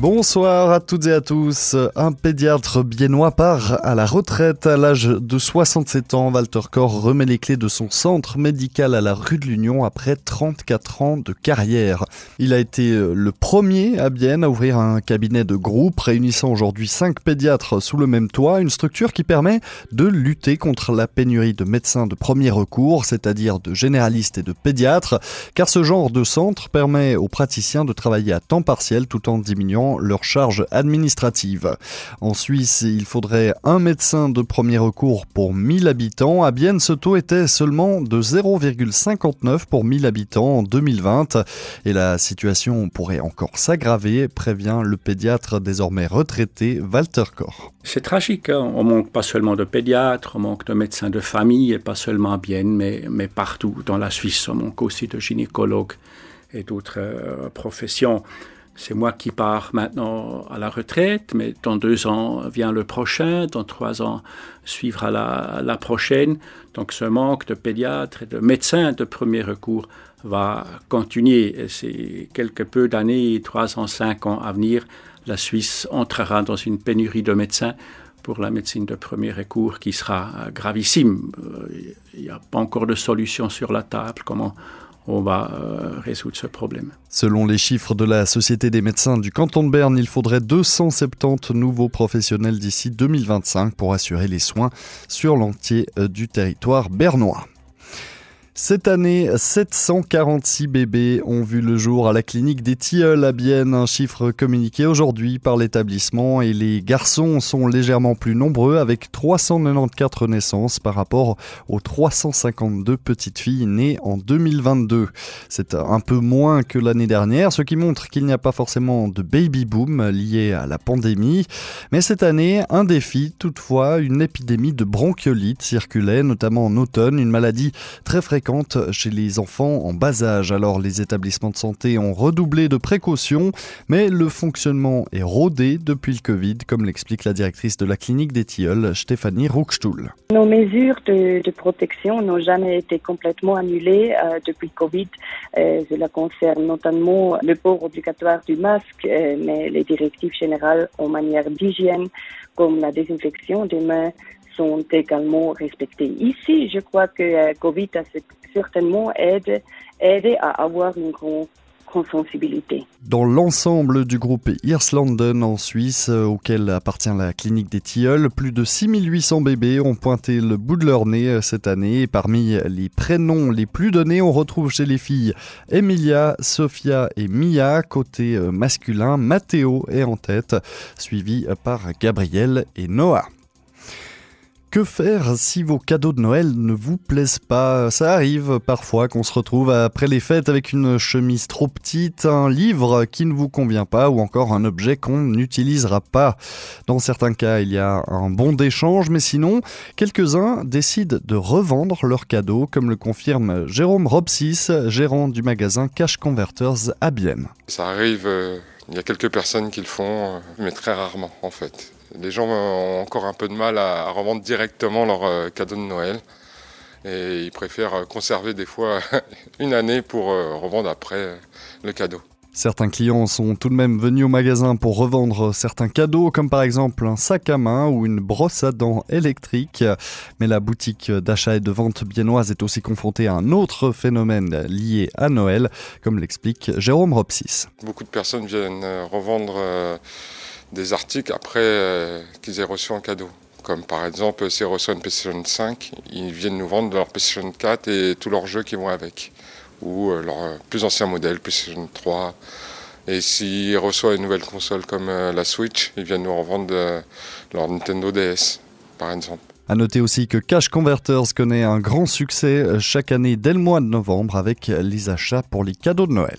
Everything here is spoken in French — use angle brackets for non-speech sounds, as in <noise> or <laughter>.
Bonsoir à toutes et à tous. Un pédiatre biennois part à la retraite à l'âge de 67 ans. Walter Corr remet les clés de son centre médical à la rue de l'Union après 34 ans de carrière. Il a été le premier à Bienne à ouvrir un cabinet de groupe réunissant aujourd'hui 5 pédiatres sous le même toit, une structure qui permet de lutter contre la pénurie de médecins de premier recours, c'est-à-dire de généralistes et de pédiatres, car ce genre de centre permet aux praticiens de travailler à temps partiel tout en diminuant leurs charges administratives. En Suisse, il faudrait un médecin de premier recours pour 1000 habitants. À Bienne, ce taux était seulement de 0,59 pour 1000 habitants en 2020. Et la situation pourrait encore s'aggraver, prévient le pédiatre désormais retraité Walter Koch. C'est tragique, hein. on manque pas seulement de pédiatres, on manque de médecins de famille, et pas seulement à Bienne, mais, mais partout dans la Suisse, on manque aussi de gynécologues et d'autres euh, professions. C'est moi qui pars maintenant à la retraite, mais dans deux ans vient le prochain, dans trois ans suivra la, la prochaine. Donc ce manque de pédiatres et de médecins de premier recours va continuer. Et c'est quelque peu d'années, trois ans, cinq ans à venir, la Suisse entrera dans une pénurie de médecins pour la médecine de premier recours qui sera gravissime. Il n'y a pas encore de solution sur la table. Comment on va euh, résoudre ce problème. Selon les chiffres de la Société des médecins du canton de Berne, il faudrait 270 nouveaux professionnels d'ici 2025 pour assurer les soins sur l'entier euh, du territoire bernois. Cette année, 746 bébés ont vu le jour à la clinique des Tilleuls à Bienne, un chiffre communiqué aujourd'hui par l'établissement et les garçons sont légèrement plus nombreux avec 394 naissances par rapport aux 352 petites filles nées en 2022. C'est un peu moins que l'année dernière, ce qui montre qu'il n'y a pas forcément de baby boom lié à la pandémie. Mais cette année, un défi, toutefois, une épidémie de bronchiolite circulait, notamment en automne, une maladie très fréquente chez les enfants en bas âge. Alors les établissements de santé ont redoublé de précautions, mais le fonctionnement est rodé depuis le Covid, comme l'explique la directrice de la clinique des Tilleuls, Stéphanie Ruckstuhl. Nos mesures de, protection n'ont jamais été complètement annulées euh, depuis le Covid. Euh, cela concerne notamment le port obligatoire du masque, euh, mais les directives générales en manière d'hygiène, comme la désinfection des mains, sont également respectées. Ici, je crois que euh, Covid a certainement aidé à avoir une grande. Dans l'ensemble du groupe Hirslanden en Suisse, euh, auquel appartient la clinique des Tilleuls, plus de 6800 bébés ont pointé le bout de leur nez euh, cette année. parmi les prénoms les plus donnés, on retrouve chez les filles Emilia, Sophia et Mia. Côté masculin, Matteo est en tête, suivi par Gabriel et Noah. Que faire si vos cadeaux de Noël ne vous plaisent pas? Ça arrive parfois qu'on se retrouve après les fêtes avec une chemise trop petite, un livre qui ne vous convient pas ou encore un objet qu'on n'utilisera pas. Dans certains cas, il y a un bon d'échange, mais sinon, quelques-uns décident de revendre leurs cadeaux, comme le confirme Jérôme Robsis, gérant du magasin Cash Converters à Bienne. Ça arrive, euh, il y a quelques personnes qui le font, euh, mais très rarement en fait. Les gens ont encore un peu de mal à revendre directement leurs euh, cadeaux de Noël. Et ils préfèrent conserver des fois <laughs> une année pour euh, revendre après euh, le cadeau. Certains clients sont tout de même venus au magasin pour revendre certains cadeaux, comme par exemple un sac à main ou une brosse à dents électrique. Mais la boutique d'achat et de vente biennoise est aussi confrontée à un autre phénomène lié à Noël, comme l'explique Jérôme Ropsis. Beaucoup de personnes viennent revendre des articles après euh, qu'ils aient reçu en cadeau. Comme par exemple, s'ils reçoivent une PlayStation 5, ils viennent nous vendre leur PlayStation 4 et tous leurs jeux qui vont avec. Ou euh, leur plus ancien modèle, PlayStation 3. Et s'ils reçoivent une nouvelle console comme euh, la Switch, ils viennent nous revendre leur Nintendo DS, par exemple. À noter aussi que Cash Converters connaît un grand succès chaque année dès le mois de novembre avec les achats pour les cadeaux de Noël.